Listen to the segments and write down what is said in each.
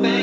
my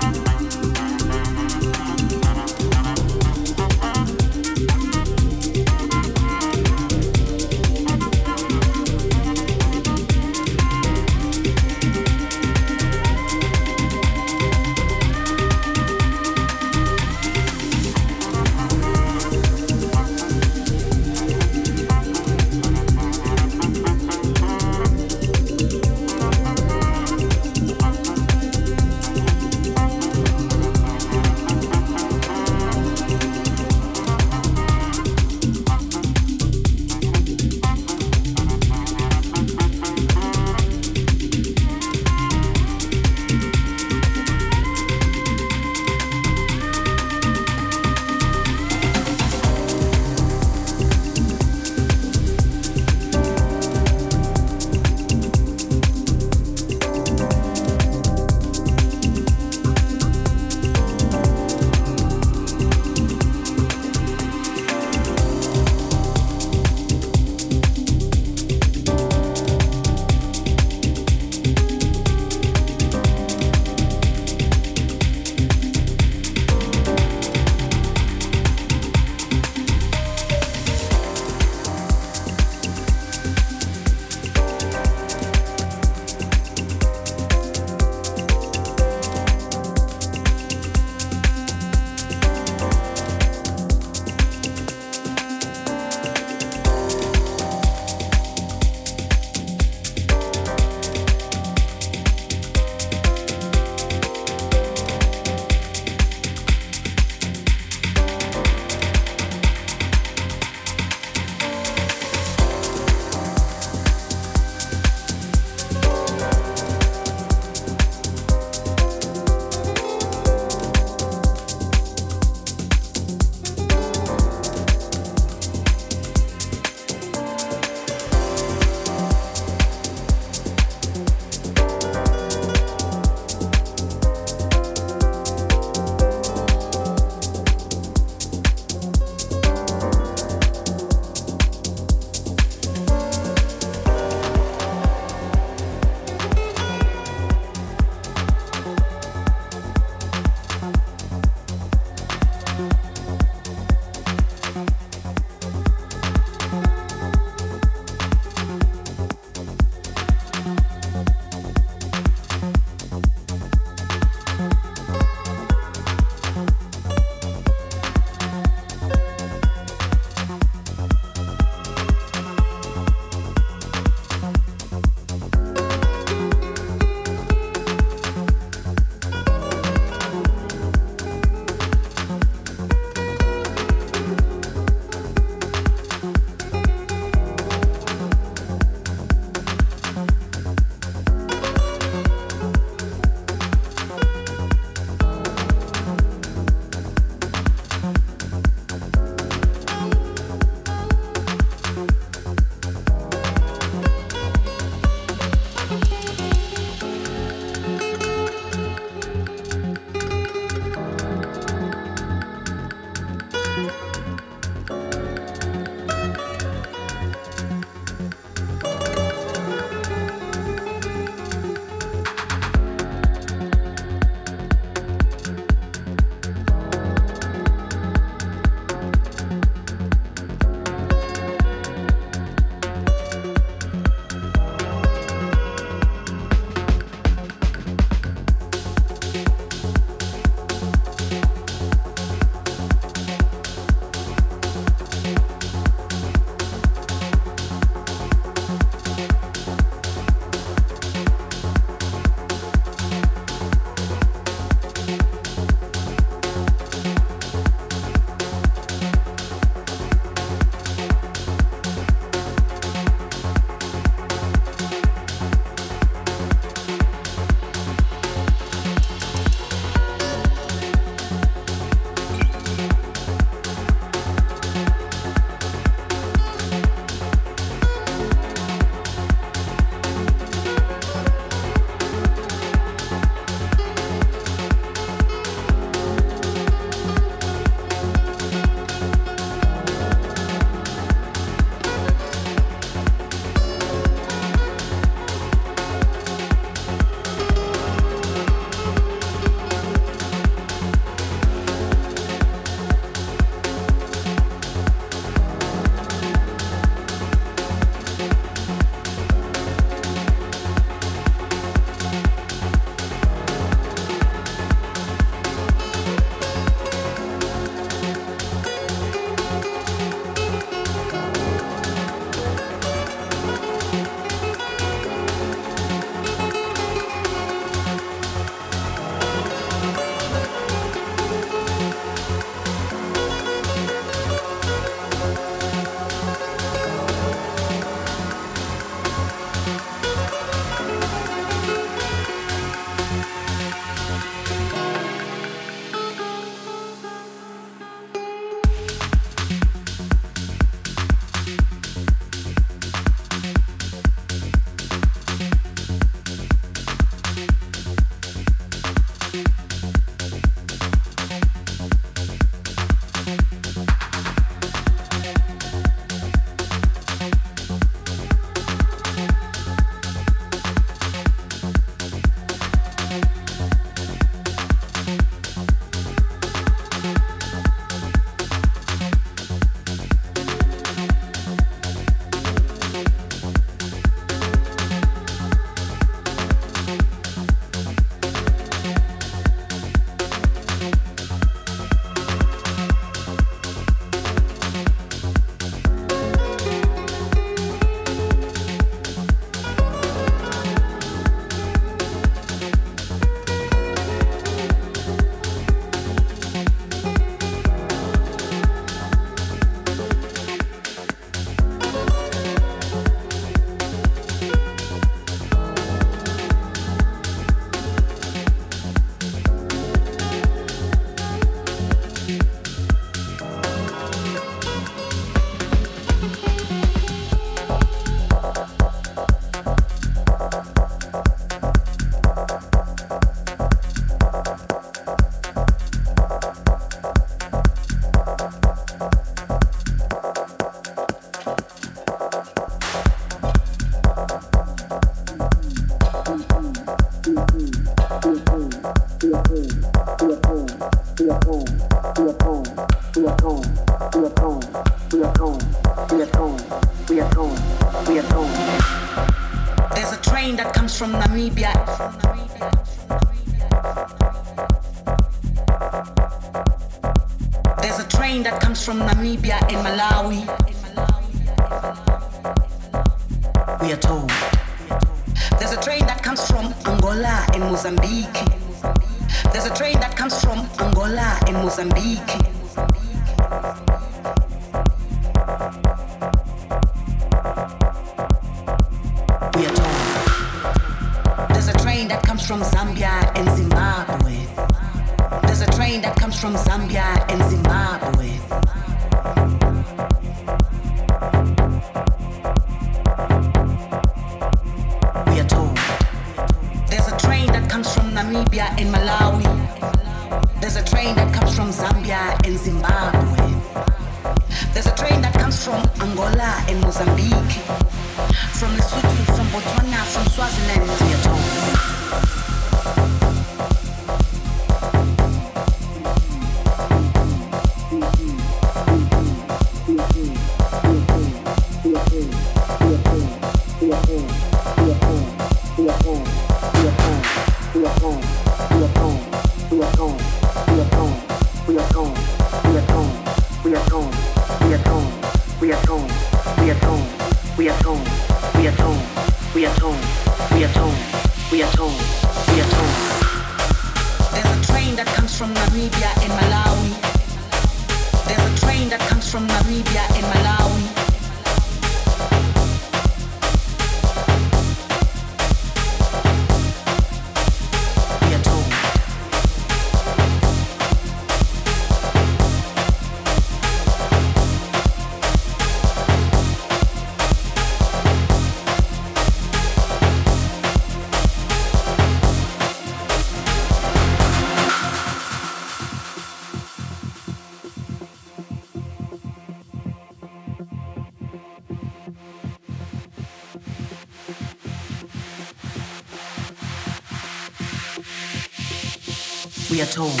told.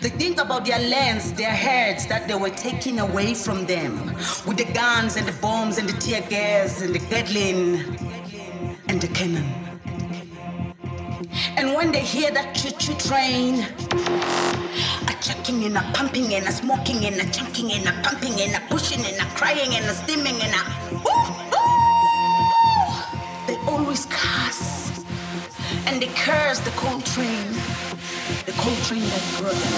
They think about their lands, their herds that they were taking away from them with the guns and the bombs and the tear gas and the Gatling and the cannon. And when they hear that choo-choo train, a chucking and a pumping and a smoking and a chunking and a pumping and a pushing and a crying and a steaming and a ooh, ooh, they always curse and they curse the cold train the that brought them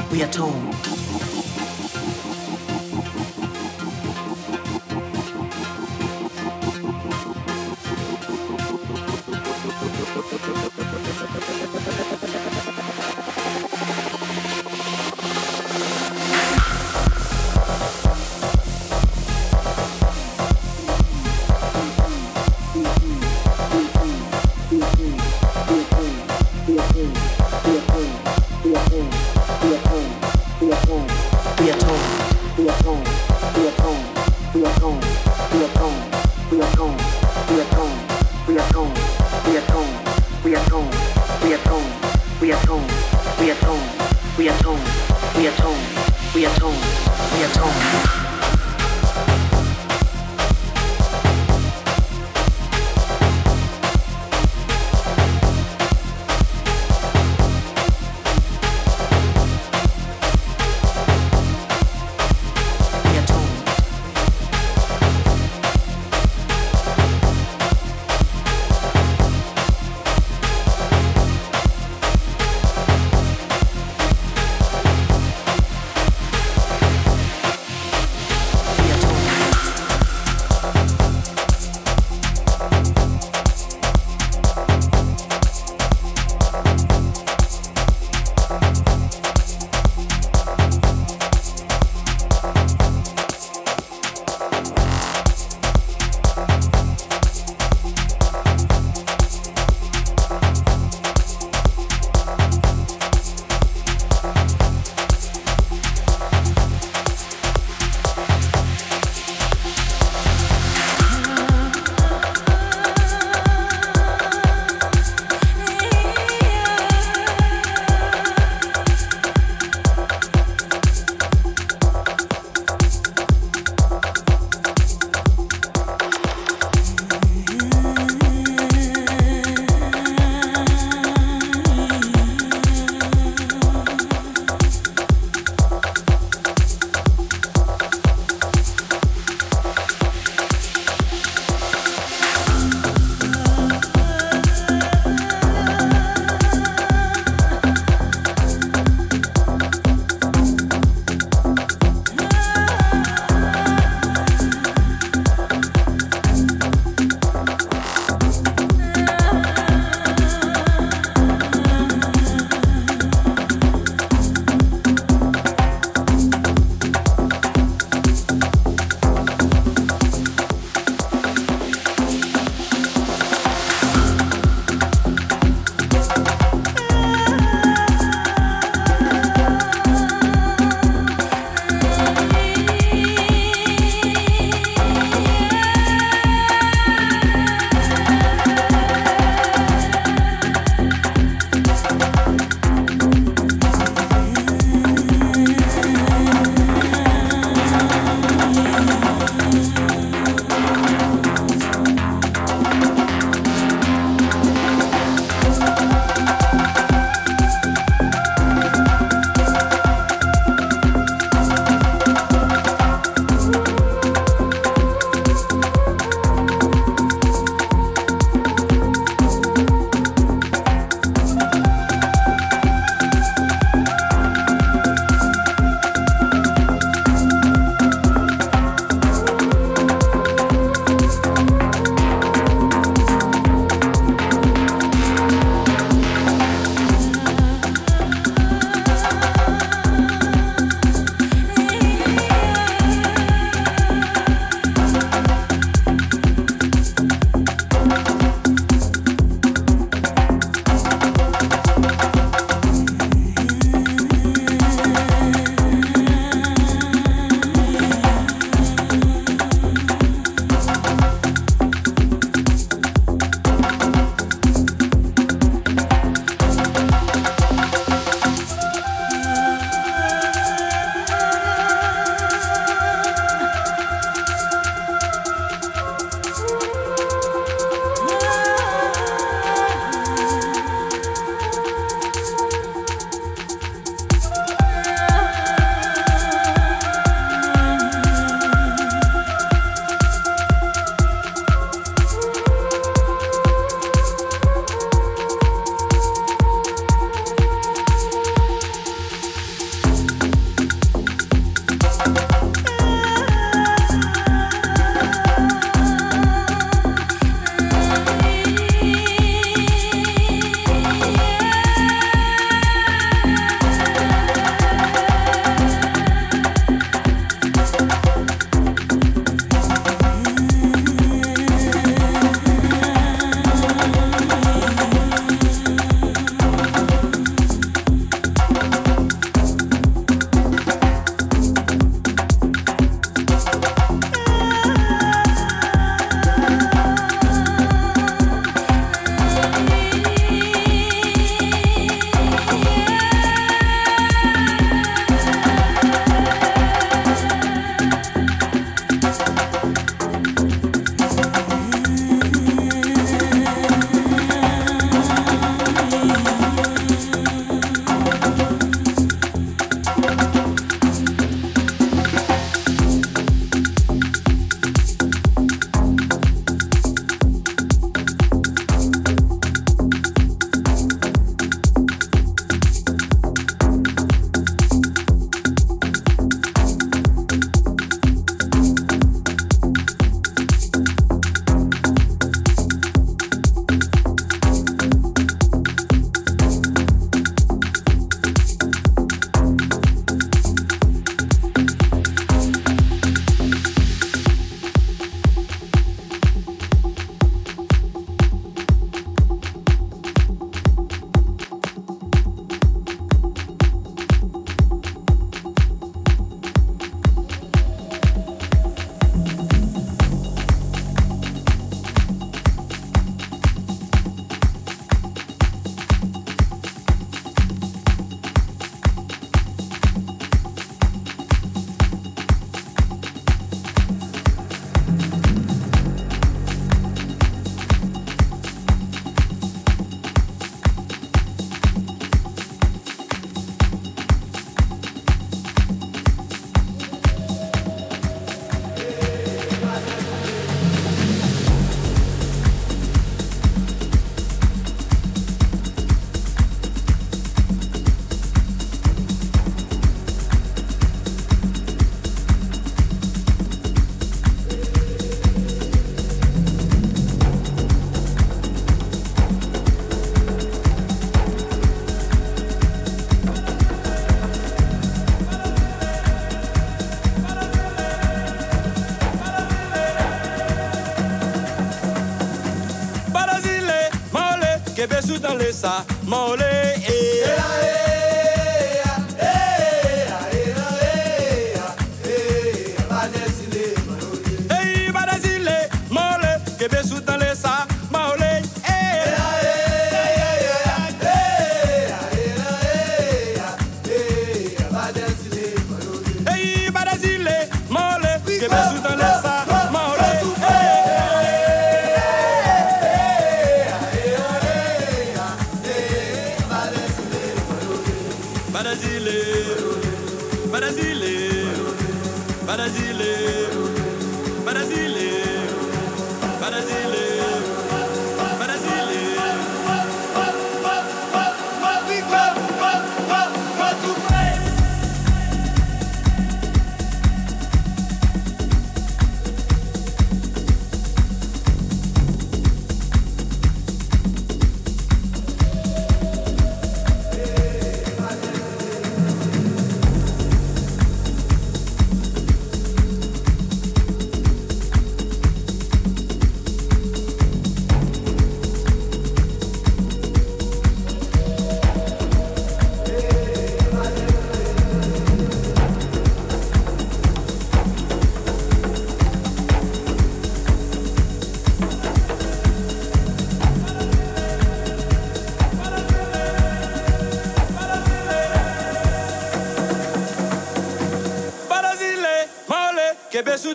to. We are told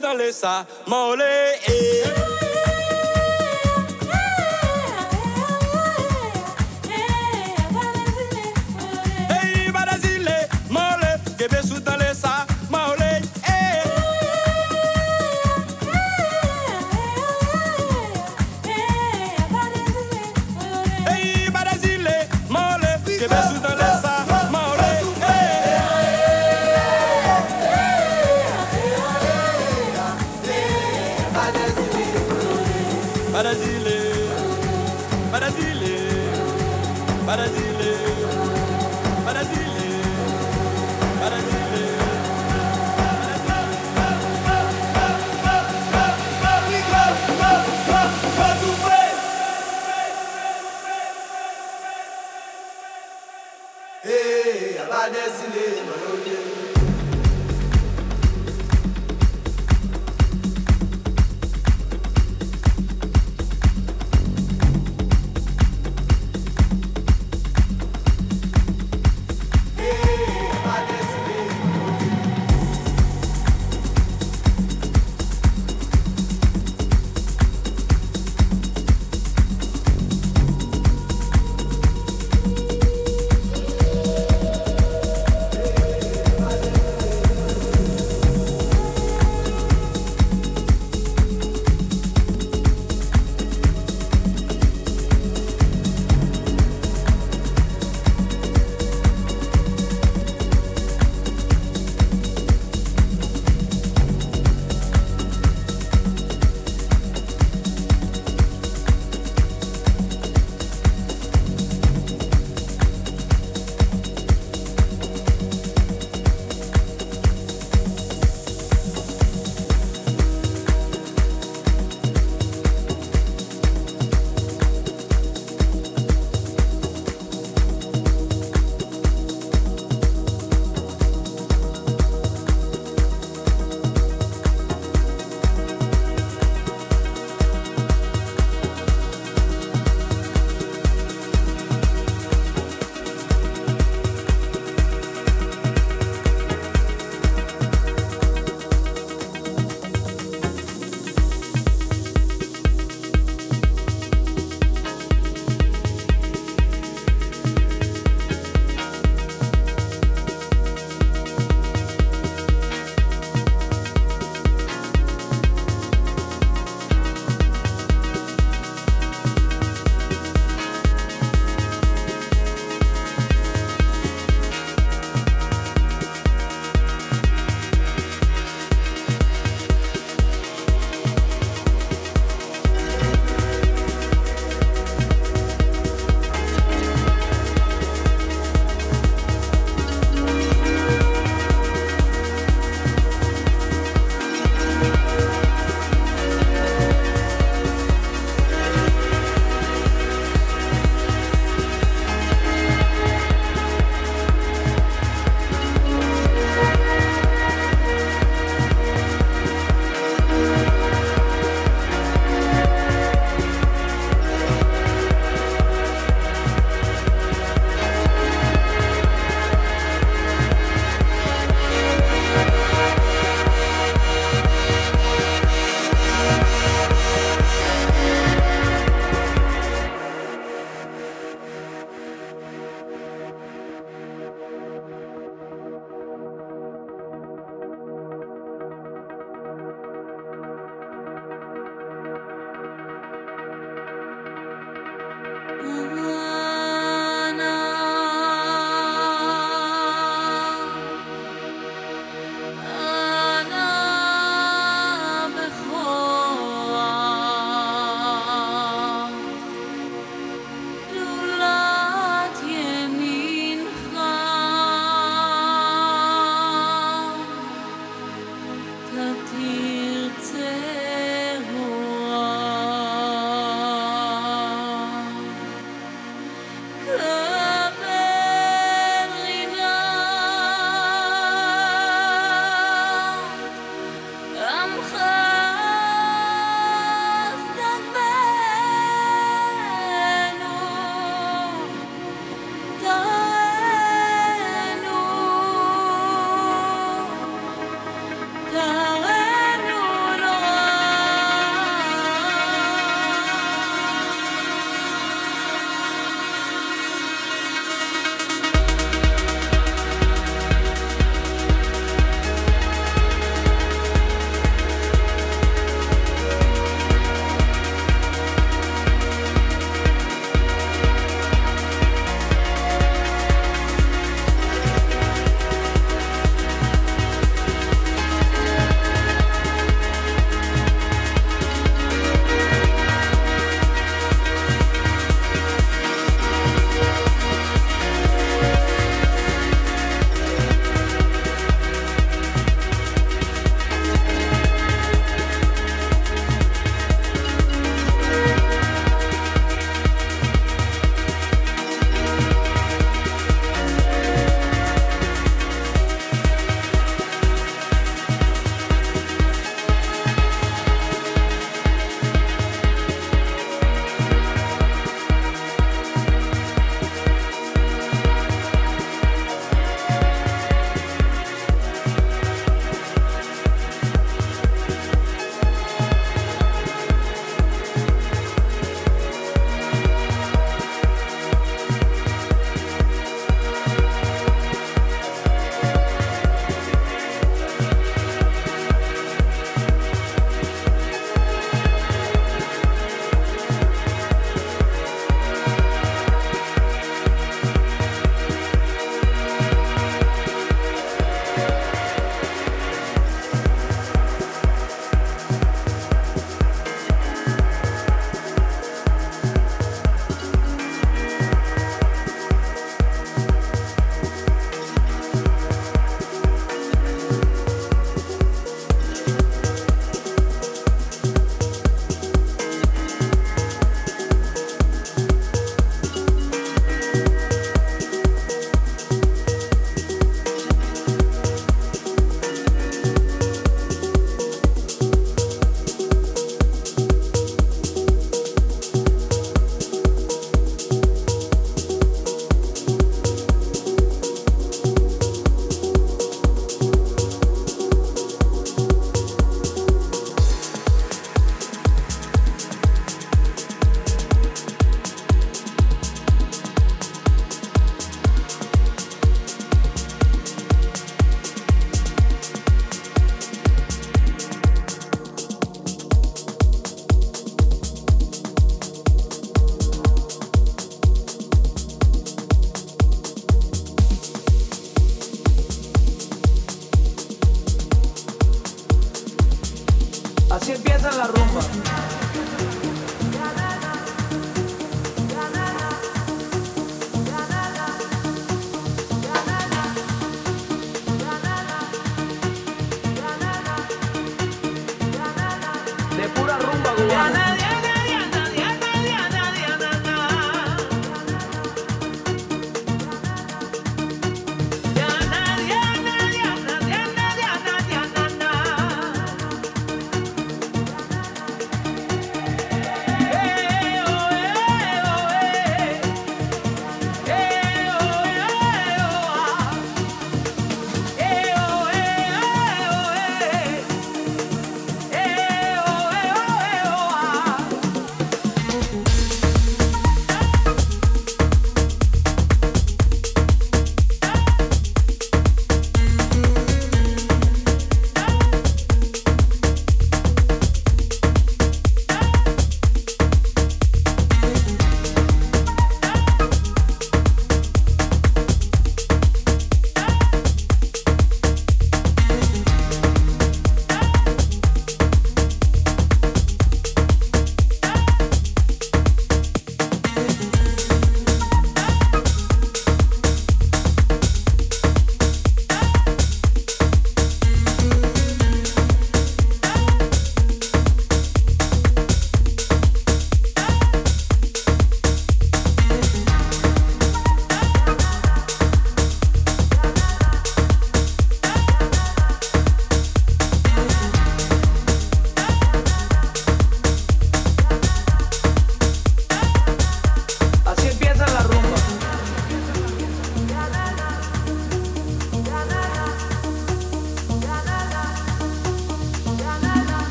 dans les sa,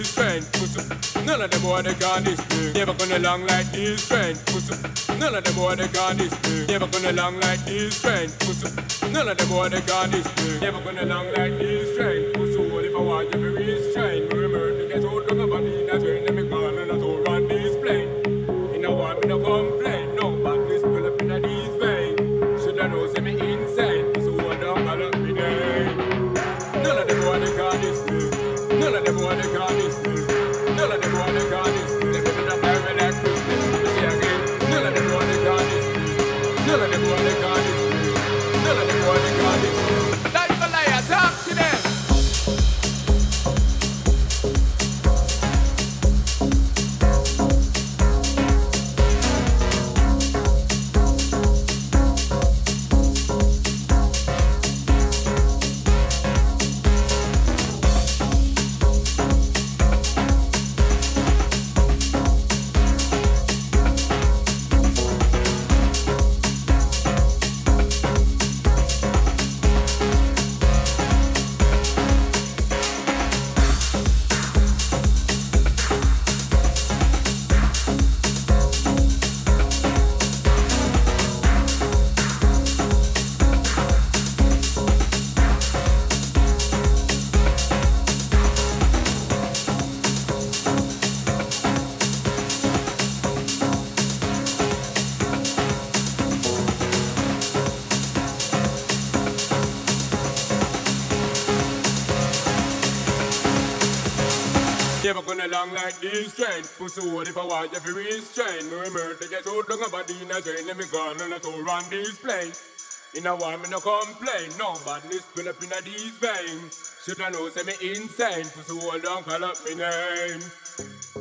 this friend. None of them boy they can this me. Never gonna long like this friend. None of them boy they can this me. Never gonna long like this friend. None of them boy they can this me. Never gonna long like this friend. Never gonna like this train. Pussy what if I want you to restrain. Me to get out long body in a train. Let me go and I to run this plane. In a one me no complain. No badness pull up in a these veins. Should I know say me insane. Pussy hold on call up me name.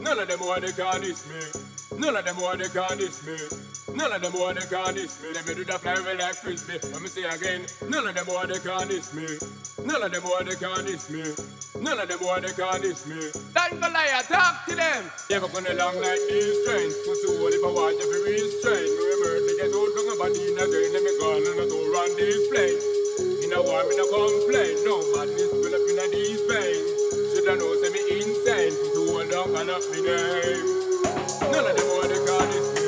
None of them want to call this me. None of them want to call this me. None of them want to call this me. Let me do the fly well like frisbee. Let me say again. None of them want to call this me. None of them want to call this me. None of them want to call this me. Don't liar, talk to them. Never gonna long like this train. Pussy what if I want you to restrain. Remember to get old from a body in a drain. Let me go and I go run this plane. In a war, me no complain. No badness pull up in a these veins. Should I know say me insane. Pussy hold on, call up me name. None of them want to call this